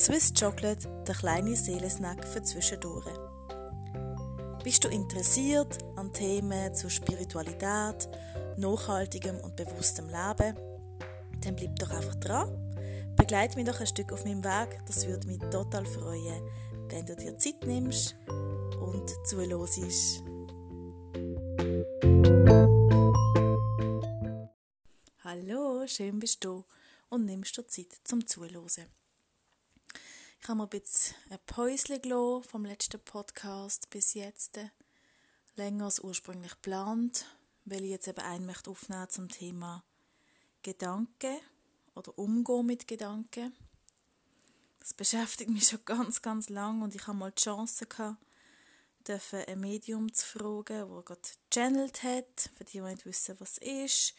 Swiss Chocolate, der kleine Seelensnack für zwischendurch. Bist du interessiert an Themen zur Spiritualität, nachhaltigem und bewusstem Leben? Dann bleib doch einfach dran. Begleite mich doch ein Stück auf meinem Weg. Das würde mich total freuen, wenn du dir Zeit nimmst und zuhörst. Hallo, schön bist du und nimmst dir Zeit zum Zuhören. Ich habe mir ein bisschen ein Päuschen gelassen vom letzten Podcast bis jetzt. Länger als ursprünglich geplant, weil ich jetzt eben einen möchte aufnehmen zum Thema Gedanken oder Umgehen mit Gedanken. Das beschäftigt mich schon ganz, ganz lang und ich habe mal die Chance gehabt, ein Medium zu fragen, wo gerade channelt hat, für die, die nicht wissen, was es ist,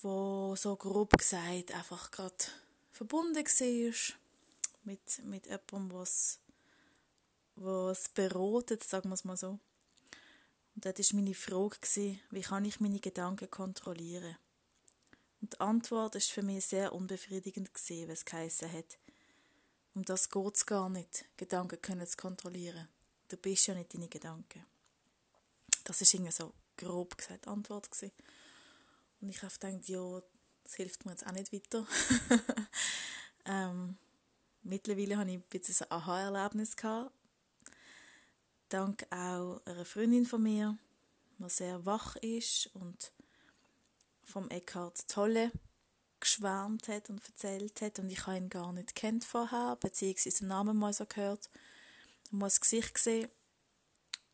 wo so grob gesagt einfach gerade verbunden war mit, mit jemandem, was was beratet, sagen wir es mal so. Und das war meine Frage, wie kann ich meine Gedanken kontrollieren? Und die Antwort ist für mich sehr unbefriedigend gewesen, was es geheißen hat. Um das geht es gar nicht, Gedanken können zu kontrollieren. Du bist ja nicht deine Gedanken. Das ist irgendwie so grob gesagt die Antwort gewesen. Und ich habe gedacht, ja, das hilft mir jetzt auch nicht weiter. ähm, mittlerweile habe ich ein ein Aha-Erlebnis. Dank auch einer Freundin von mir, die sehr wach ist und vom Eckhart Tolle geschwärmt hat und erzählt hat und ich habe ihn gar nicht kennt vorher, beziehungsweise den Namen mal so gehört und mal das Gesicht gesehen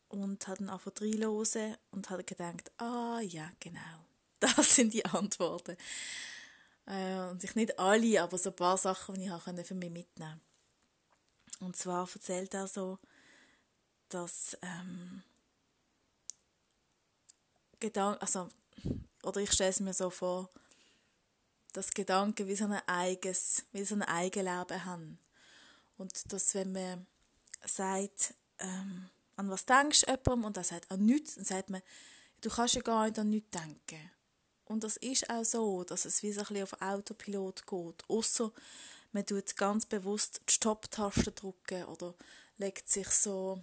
und hat dann einfach reinhören und hat gedacht, ah ja, genau, das sind die Antworten. Äh, und ich nicht alle, aber so ein paar Sachen, die ich für mich mitnehmen konnte. Und zwar erzählt er so, dass ähm, Gedanken, also, oder ich stelle es mir so vor, dass Gedanken wie so ein eigenes, wie so ein Eigenleben haben. Und dass, wenn man sagt, ähm, an was denkst du jemandem und er sagt an nichts, dann sagt man, du kannst ja gar nicht an nichts denken. Und das ist auch so, dass es wie so ein bisschen auf Autopilot geht. Außer man tut ganz bewusst die Stopp-Taste drücken oder legt sich so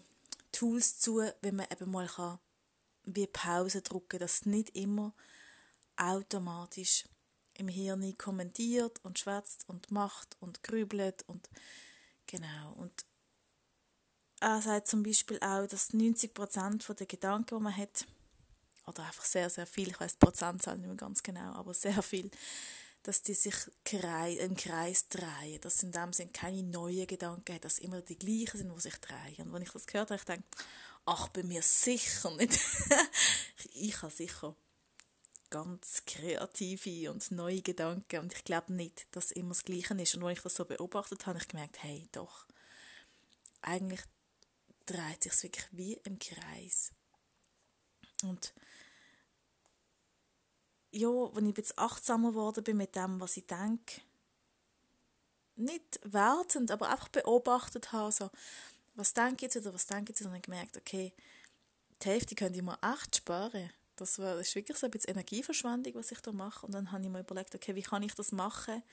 Tools zu, wie man eben mal kann wie Pause drücken, dass nicht immer automatisch im Hirn kommentiert und schwätzt und macht und grübelt und genau und er sagt zum Beispiel auch, dass 90% der Gedanken, die man hat, oder einfach sehr, sehr viel, ich weiß die Prozentzahl nicht mehr ganz genau, aber sehr viel, dass die sich im Kreis drehen, dass in dem Sinn keine neuen Gedanken haben, dass immer die gleichen sind, die sich drehen. Und wenn ich das gehört habe, ich denke, ach, bei mir sicher nicht. ich habe sicher ganz kreative und neue Gedanken und ich glaube nicht, dass immer das Gleiche ist. Und als ich das so beobachtet habe, habe ich gemerkt, hey, doch, eigentlich dreht sich wirklich wie im Kreis. Und ja, wenn ich jetzt achtsamer geworden bin mit dem, was ich denke, nicht wertend, aber einfach beobachtet habe, so, was denke ich jetzt oder was denke ich jetzt, und dann gemerkt, okay, die Hälfte könnte ich mir echt sparen. Das, war, das ist wirklich so ein bisschen Energieverschwendung, was ich da mache. Und dann habe ich mir überlegt, okay, wie kann ich das machen,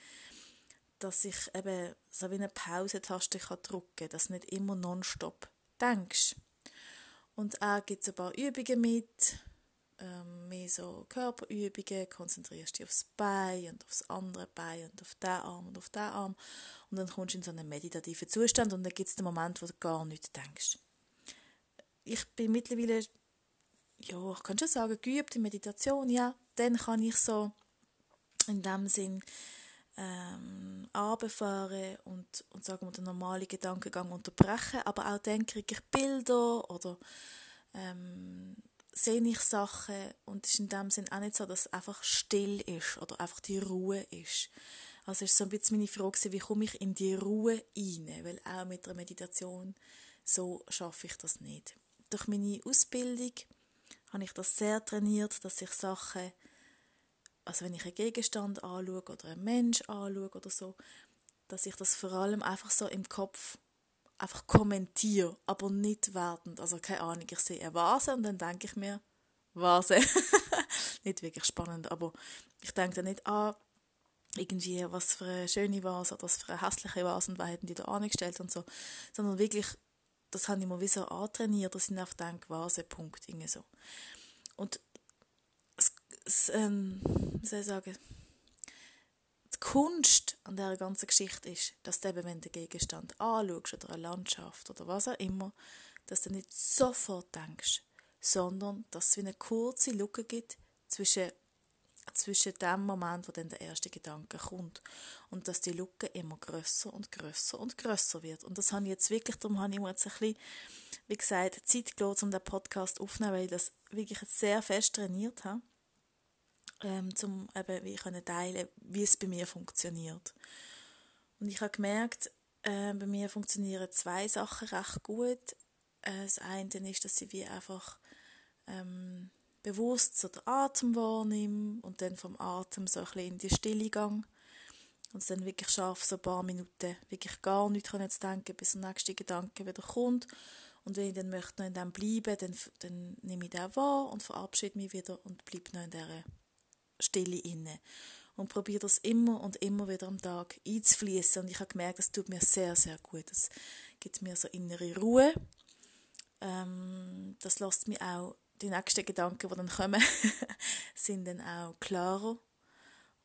dass ich eben so wie eine Pausetaste drücken kann, dass du nicht immer nonstop denkst. Und auch gibt es ein paar Übungen mit, ähm, mehr so Körperübungen, konzentrierst dich aufs Bein und aufs andere Bein und auf den Arm und auf den Arm. Und dann kommst du in so einen meditativen Zustand und dann gibt es den Moment, wo du gar nicht denkst. Ich bin mittlerweile, ja, ich kann schon sagen, geübt in Meditation, ja, dann kann ich so in dem Sinn ähm, runterfahren und, und sagen wir, den normalen Gedankengang unterbrechen, aber auch dann kriege ich Bilder oder ähm, sehe ich Sachen und es ist in dem Sinn auch nicht so, dass es einfach still ist oder einfach die Ruhe ist. Also ist so ein bisschen meine Frage, wie komme ich in die Ruhe rein? Weil auch mit der Meditation so schaffe ich das nicht. Durch meine Ausbildung habe ich das sehr trainiert, dass ich Sachen, also wenn ich einen Gegenstand anschaue oder einen Mensch anschaue oder so, dass ich das vor allem einfach so im Kopf einfach kommentiere, aber nicht wertend. Also keine Ahnung, ich sehe eine Vase und dann denke ich mir, Vase. nicht wirklich spannend, aber ich denke dann nicht, ah, irgendwie, was für eine schöne Vase oder was für eine hässliche Vase und wer hätten die da angestellt und so, sondern wirklich, das habe ich mir wie so antrainiert, dass ich einfach denke, Vase, Punkt, irgendwie so. Und es ähm, wie soll ich sagen, die Kunst an dieser ganzen Geschichte ist, dass du eben, wenn du den Gegenstand anschaust oder eine Landschaft oder was auch immer, dass du nicht sofort denkst, sondern dass es wie eine kurze Lücke gibt zwischen zwischen dem Moment, wo dann der erste Gedanke kommt. Und dass die Lücke immer größer und größer und größer wird. Und das habe ich jetzt wirklich, darum habe ich mir jetzt ein bisschen, wie gesagt, Zeit gelassen, um den Podcast aufzunehmen, weil ich das wirklich sehr fest trainiert habe, ähm, um eben wie ich teilen wie es bei mir funktioniert. Und ich habe gemerkt, äh, bei mir funktionieren zwei Sachen recht gut. Äh, das eine ist, dass ich wie einfach ähm, bewusst so den Atem wahrnehme und dann vom Atem so ein bisschen in die Stille gehe und dann wirklich schaffe, so ein paar Minuten wirklich gar nichts zu denken, bis der nächste Gedanke wieder kommt. Und wenn ich dann möchte noch in dem bleiben, dann, dann nehme ich den wahr und verabschiede mich wieder und bleibe noch in dieser Stille inne. Und probiere das immer und immer wieder am Tag einzufließen. Und ich habe gemerkt, das tut mir sehr, sehr gut. Das gibt mir so innere Ruhe. Ähm, das lässt mich auch die nächsten Gedanken, die dann kommen, sind dann auch klarer.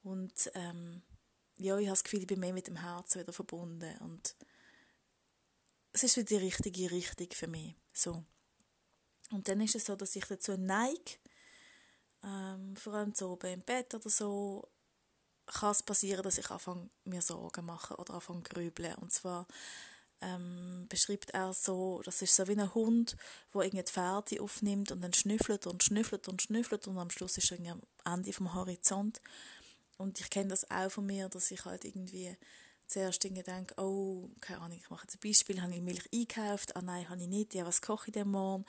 Und ähm, ja, ich habe das Gefühl, ich bin mehr mit dem Herzen wieder verbunden. Und es ist wieder die richtige Richtung für mich. So. Und dann ist es so, dass ich dazu neige, ähm, vor allem so oben im Bett oder so, kann es passieren, dass ich anfange, mir Sorgen machen oder anfange grübeln. Und zwar ähm, beschreibt er so, das ist so wie ein Hund, der irgendwie die Pferde aufnimmt und dann schnüffelt und schnüffelt und schnüffelt und am Schluss ist er am Ende vom Horizont. Und ich kenne das auch von mir, dass ich halt irgendwie zuerst denke, oh, keine Ahnung, ich mache jetzt ein Beispiel, habe ich Milch eingekauft, ah nein, habe ich nicht, ja, was koche ich denn morgen?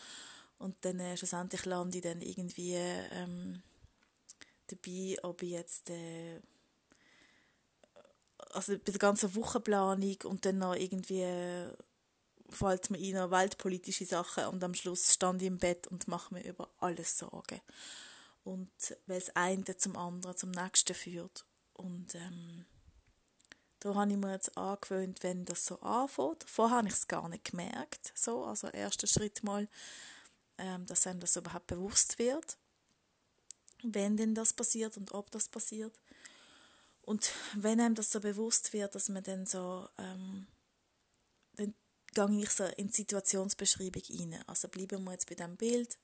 Und dann äh, schlussendlich lande ich dann irgendwie ähm, dabei, ob ich jetzt äh, also bei der ganzen Wochenplanung und dann noch irgendwie äh, fällt mir ein noch weltpolitische Sachen und am Schluss stand ich im Bett und mache mir über alles Sorgen. Und weil es eine zum anderen, zum nächsten führt. Und ähm, da habe ich mir jetzt angewöhnt, wenn das so anfängt. Vorher habe ich es gar nicht gemerkt, so, also erster Schritt mal, dass einem das überhaupt bewusst wird, wenn denn das passiert und ob das passiert. Und wenn einem das so bewusst wird, dass man dann so, ähm, dann gehe ich so in die Situationsbeschreibung rein. Also bleiben wir jetzt bei dem Bild,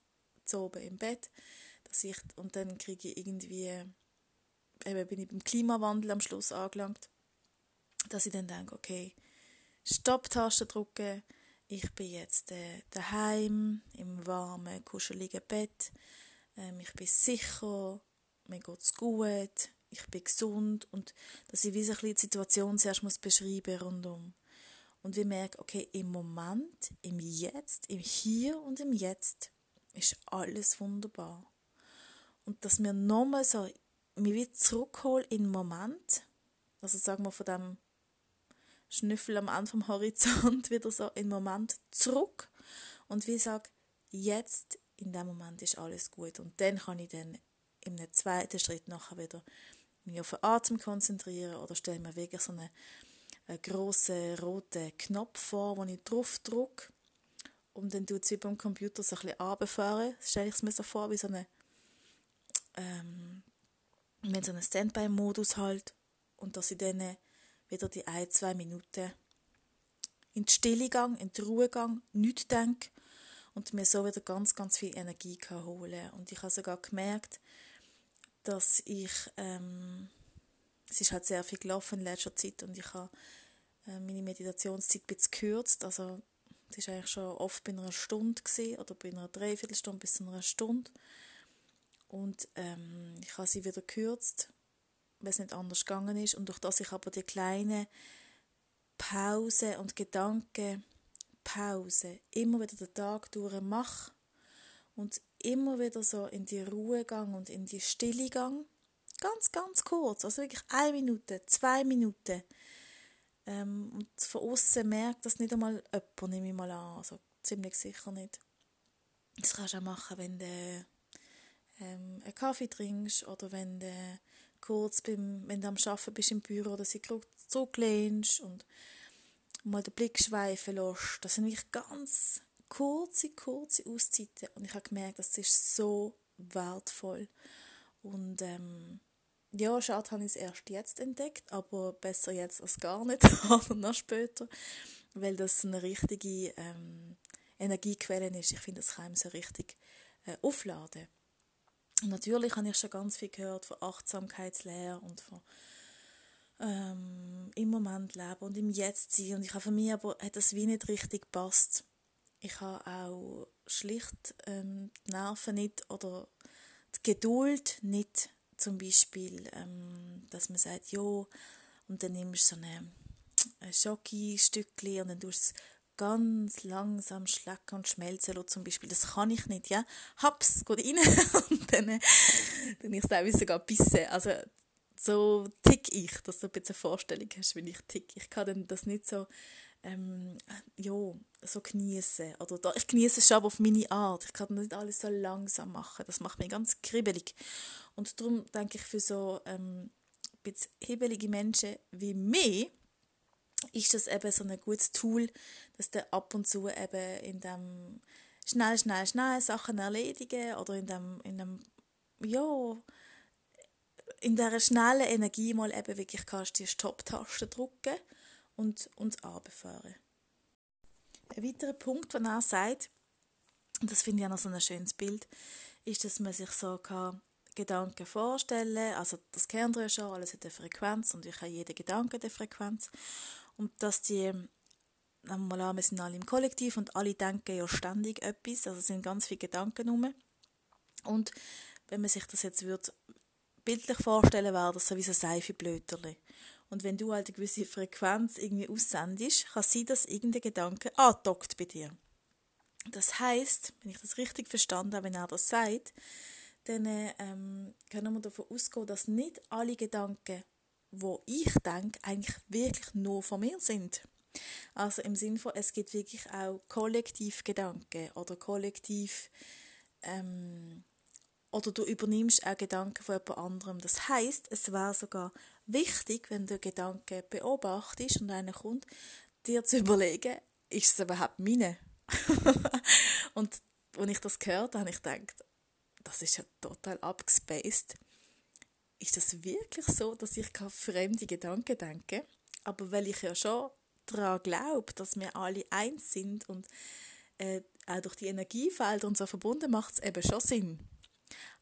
so oben im Bett, dass ich, und dann kriege ich irgendwie, eben bin ich beim Klimawandel am Schluss angelangt, dass ich dann denke, okay, Stopptaste drücken, ich bin jetzt äh, daheim im warmen, kuscheligen Bett, ähm, ich bin sicher, mir geht's gut, ich bin gesund und dass ich wie so die Situation zuerst muss beschreiben rundum. Und wir merken, okay, im Moment, im Jetzt, im Hier und im Jetzt ist alles wunderbar. Und dass wir nochmal so, mich wieder zurückholen in den Moment, also sagen wir von dem Schnüffel am Anfang vom Horizont wieder so den Moment zurück und wie sage, jetzt in dem Moment ist alles gut und dann kann ich dann im zweiten Schritt nachher wieder mich auf den Atem konzentrieren oder stelle mir wirklich so einen, einen grossen roten Knopf vor, wo ich drauf drücke und dann tut es wie beim Computer so ein bisschen runterfahren. Stelle ich es mir so vor, wie so eine ähm, mit so einem Standby-Modus halt und dass ich dann wieder die ein, zwei Minuten in die Stille gang, in die Ruhe gang, nichts denke und mir so wieder ganz, ganz viel Energie kann holen. Und ich habe sogar gemerkt, dass ich, ähm, es ist halt sehr viel gelaufen in letzter Zeit und ich habe äh, meine Meditationszeit ein bisschen gekürzt, also es war eigentlich schon oft bei einer Stunde gewesen, oder bei einer Dreiviertelstunde bis zu einer Stunde. Und ähm, ich habe sie wieder gekürzt, weil es nicht anders gegangen ist und durch das ich aber die kleinen Pause und Gedankenpause immer wieder den Tag durch mache und immer wieder so in die Ruhe gang und in die Stille gang. Ganz, ganz kurz, also wirklich eine Minute, zwei Minuten. Ähm, und von außen merkt das nicht einmal jemand, nehme ich mal an. Also ziemlich sicher nicht. Das kannst du auch machen, wenn du ähm, einen Kaffee trinkst oder wenn du kurz, beim, wenn du am Arbeiten bist im Büro, dass du zurücklehnst und mal den Blick schweifen lässt. Das sind wirklich ganz kurze, kurze Auszeiten und ich habe gemerkt, das ist so wertvoll. Und ähm, ja, schade habe ich es erst jetzt entdeckt, aber besser jetzt als gar nicht, oder noch später, weil das eine richtige ähm, Energiequelle ist. Ich finde, das kann einem so richtig äh, aufladen. Natürlich habe ich schon ganz viel gehört von Achtsamkeitslehre und von ähm, im Moment leben und im Jetzt sein. Und ich habe für mich aber hat das wie nicht richtig gepasst. Ich habe auch schlicht ähm, die Nerven nicht oder die Geduld nicht zum Beispiel, ähm, dass man sagt, ja, und dann nimmst du so ein Schoki-Stückchen und dann tust du es ganz langsam schlecken und schmelzen lassen, zum Beispiel. Das kann ich nicht, ja. Haps, geht rein und dann, dann ich teilweise sogar bissen. Also, so tick ich, dass du ein bisschen eine Vorstellung hast, wie ich tick. Ich kann dann das nicht so, ähm, ja, so genießen. Oder da, ich genieße es schon auf meine Art. Ich kann nicht alles so langsam machen. Das macht mich ganz kribbelig. Und darum denke ich, für so ähm, bisschen hibbelige Menschen wie mich, ist das eben so ein gutes Tool, dass du ab und zu eben in dem schnell, schnell, schnell Sachen erledigen oder in dem, in dem ja, in dieser schnellen Energie mal eben wirklich kannst die Stopp-Taste drücken und uns runterfahren. Ein weiterer Punkt, den er sagt, und das finde ich auch noch so ein schönes Bild, ist, dass man sich so kann Gedanken vorstellen also das kennt ihr ja schon, alles hat eine Frequenz und ich habe jeder Gedanke eine Frequenz und dass die mal an, wir sind alle im Kollektiv und alle denken ja ständig etwas, also sind ganz viele Gedanken rum. Und wenn man sich das jetzt würde bildlich vorstellen, wäre das so wie so Seifenblöterli. Und wenn du halt eine gewisse Frequenz irgendwie aussendest, kann sein, dass irgendein Gedanke andockt bei dir. Das heißt, wenn ich das richtig verstanden habe, wenn er das sagt, dann ähm, können wir davon ausgehen, dass nicht alle Gedanken, wo ich denke, eigentlich wirklich nur von mir sind. Also im Sinne von, es gibt wirklich auch Kollektivgedanken oder kollektiv ähm, oder du übernimmst auch Gedanken von jemand anderem. Das heißt, es wäre sogar wichtig, wenn du Gedanken beobachtest und einer kommt, dir zu überlegen, ist es überhaupt meine? und als ich das gehört habe, habe ich gedacht, das ist ja total abgespaced. Ist das wirklich so, dass ich fremde Gedanken denke? Aber weil ich ja schon daran glaube, dass wir alle eins sind und äh, auch durch die Energiefelder und so verbunden macht es eben schon Sinn.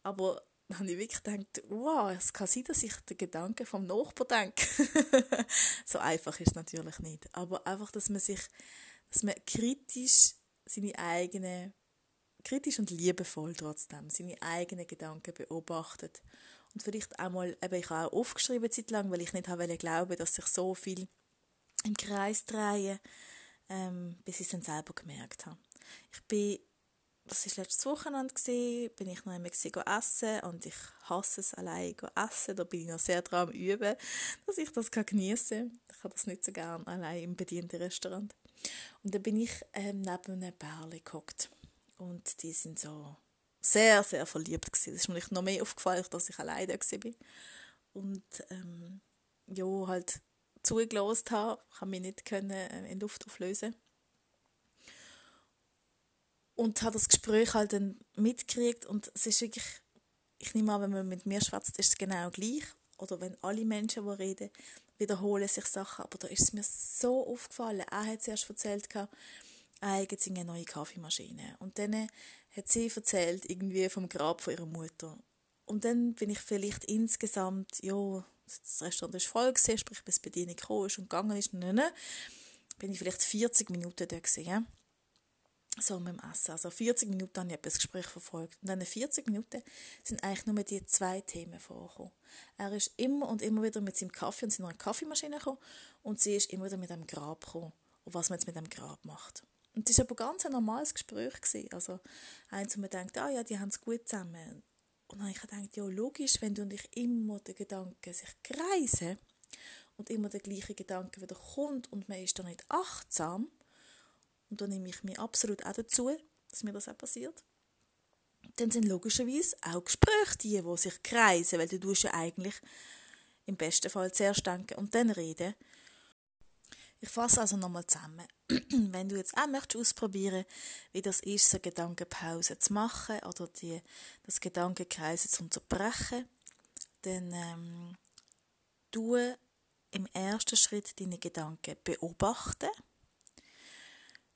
Aber dann habe ich wirklich gedacht, wow, es kann sein, dass ich den Gedanken vom Nachbarn denke. so einfach ist es natürlich nicht. Aber einfach, dass man sich, dass man kritisch seine eigenen, kritisch und liebevoll trotzdem, seine eigenen Gedanken beobachtet. Und vielleicht auch mal, eben, ich habe auch aufgeschrieben Zeit lang, weil ich nicht habe glauben, dass sich so viel im Kreis drehen, ähm, bis ich es dann selber gemerkt habe. Ich bin das war letztes Wochenende, gewesen, bin ich noch einmal essen und ich hasse es, allein essen. Da bin ich noch sehr dran am Üben, dass ich das geniessen kann. Ich habe das nicht so gerne allein im bedienten Restaurant. Und dann bin ich ähm, neben einem Bärli gehockt. Und die sind so sehr, sehr verliebt. Das ist mir noch mehr aufgefallen, dass ich alleine da war. Und ähm, ja, halt zugelassen habe, kann mich nicht können, äh, in Luft auflösen und habe das Gespräch halt dann mitgekriegt und es ist wirklich, ich nehme an, wenn man mit mir schwätzt, ist es genau gleich. Oder wenn alle Menschen, die reden, wiederholen sich Sachen. Aber da ist es mir so aufgefallen. Er hat zuerst erzählt, er hat eine neue Kaffeemaschine. Und dann hat sie erzählt, irgendwie vom Grab von ihrer Mutter. Und dann bin ich vielleicht insgesamt, ja, das Restaurant ist voll gewesen, sprich, bis die Bedienung gekommen ist und gegangen ist, ne, ne, bin ich vielleicht 40 Minuten da gewesen, so mit dem Essen. Also 40 Minuten habe ich das Gespräch verfolgt. Und in diesen 40 Minuten sind eigentlich nur die zwei Themen vorgekommen. Er ist immer und immer wieder mit seinem Kaffee und seiner Kaffeemaschine gekommen und sie ist immer wieder mit dem Grab gekommen und was man jetzt mit dem Grab macht. Und das war aber ganz ein normales Gespräch. Gewesen. Also eins, wo man denkt, ah ja, die haben es gut zusammen. Und dann habe ich gedacht, ja logisch, wenn du und ich immer den Gedanken sich kreisen und immer der gleiche Gedanke wieder kommt und man ist da nicht achtsam, und da nehme ich mich absolut auch dazu, dass mir das auch passiert. dann sind logischerweise auch Gespräche die, die sich kreisen, weil du tust ja eigentlich im besten Fall zuerst denken und dann reden. Ich fasse also nochmal zusammen. Wenn du jetzt auch möchtest ausprobieren, wie das ist, so Gedankenpause zu machen oder die, das Gedankenkreisen zu unterbrechen, dann ähm, tu im ersten Schritt deine Gedanken beobachten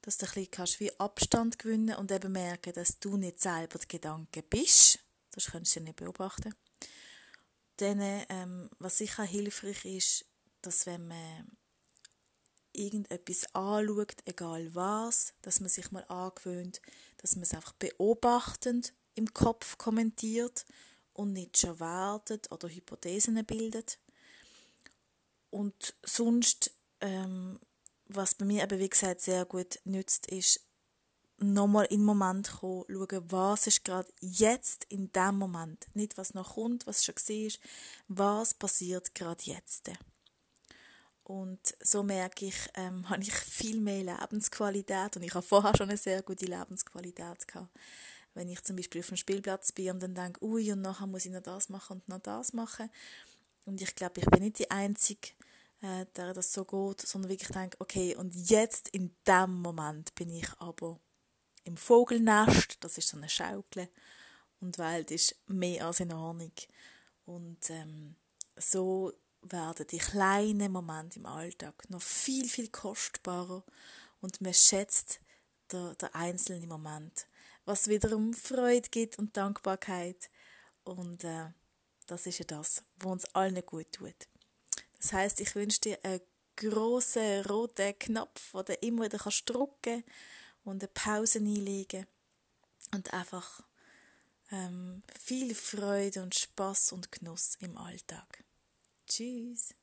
dass du ein bisschen kannst wie Abstand gewinnen und eben merken, dass du nicht selber die Gedanken bist. Das kannst du ja nicht beobachten. Dann, ähm, was sicher hilfreich ist, dass wenn man irgendetwas anschaut, egal was, dass man sich mal angewöhnt, dass man es einfach beobachtend im Kopf kommentiert und nicht schon wartet oder Hypothesen bildet. Und sonst ähm, was bei mir eben, wie gesagt, sehr gut nützt, ist, nochmal in den Moment kommen, schauen, was ist gerade jetzt in dem Moment. Nicht, was noch kommt, was schon war, was passiert gerade jetzt. Und so merke ich, ähm, habe ich viel mehr Lebensqualität und ich habe vorher schon eine sehr gute Lebensqualität gehabt. Wenn ich zum Beispiel auf dem Spielplatz bin und dann denke, ui, und nachher muss ich noch das machen und noch das machen. Und ich glaube, ich bin nicht die Einzige, äh, der das so geht, sondern wirklich denke, okay, und jetzt in dem Moment bin ich aber im Vogelnest, das ist so eine Schaukel, und die Welt ist mehr als in Ordnung. Und ähm, so werden die kleinen Momente im Alltag noch viel, viel kostbarer und man schätzt der, der einzelne Moment, was wiederum Freude gibt und Dankbarkeit. Und äh, das ist ja das, was uns allen gut tut. Das heißt, ich wünsche dir einen grossen roten Knopf, den du immer wieder kannst drücken und eine Pause einlegen und einfach ähm, viel Freude und Spaß und Genuss im Alltag. Tschüss.